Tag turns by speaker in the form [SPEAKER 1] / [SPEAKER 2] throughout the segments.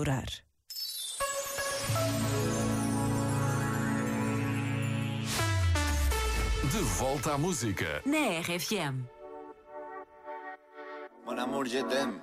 [SPEAKER 1] durar.
[SPEAKER 2] De volta à música.
[SPEAKER 3] Na RFM.
[SPEAKER 4] Mon amour, je t'aime.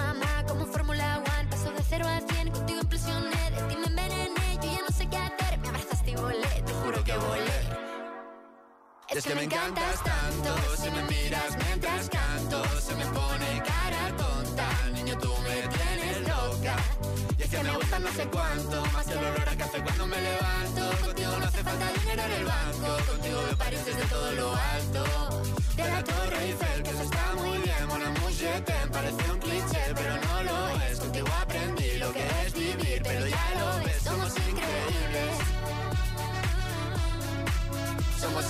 [SPEAKER 4] es que me encantas tanto, si me miras mientras canto, se me pone cara tonta, niño tú me tienes loca. Y es que me gusta no sé cuánto, más que el olor a café cuando me levanto. Contigo no hace falta dinero en el banco, contigo me París desde todo lo alto. De la Torre Eiffel, que eso está muy bien,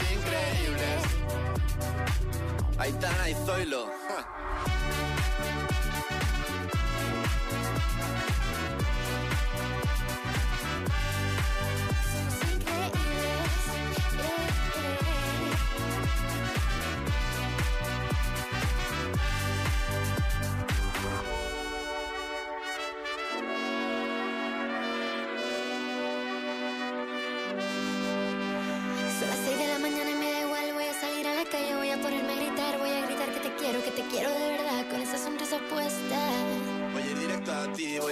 [SPEAKER 4] increíbles. Aitana y Zoilo.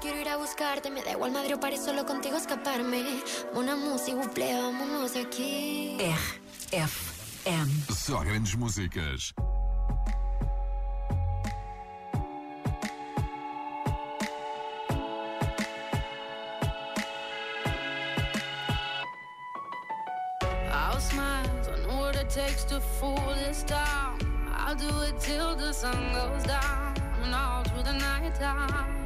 [SPEAKER 5] Quiero ir a buscarte, me da igual Madrid o París, solo contigo escaparme. Una música, buple, vámonos de aquí.
[SPEAKER 3] RFM.
[SPEAKER 2] Só grandes músicas.
[SPEAKER 6] I'll smile, I know what it takes to fool this town. I'll do it till the sun goes down and all through the night time.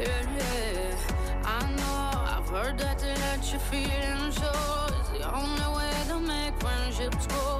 [SPEAKER 6] Yeah, yeah. I know I've heard that to let your feelings show is the only way to make friendships grow,